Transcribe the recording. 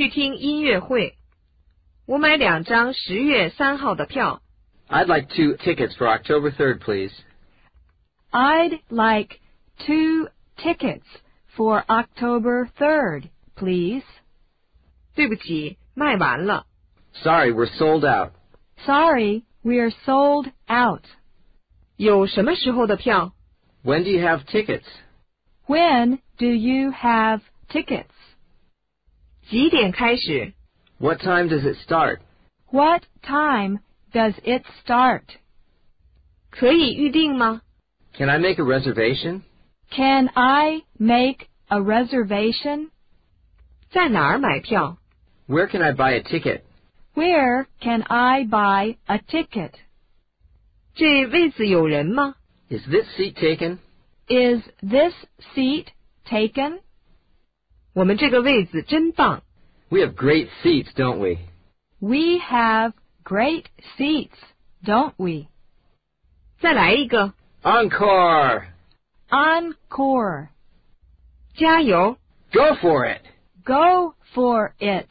去听音乐会。我买两张十月三号的票。 I'd like two tickets for October 3rd, please. I'd like two tickets for October 3rd, please. 对不起，卖完了。 Sorry, we're sold out. Sorry, we're sold out. 有什么时候的票？ When do you have tickets? When do you have tickets? 几点开始？ What time does it start? What time does it start? 可以预定吗？ Can I make a reservation? Can I make a reservation? 在哪儿买票？ Where can I buy a ticket? Where can I buy a ticket? 这位子有人吗？ Is this seat taken? Is this seat taken? 我们这个位子真棒。 We have great seats, don't we? We have great seats, don't we? 再来一个， Encore! Encore. 加油！ Go for it! Go for it.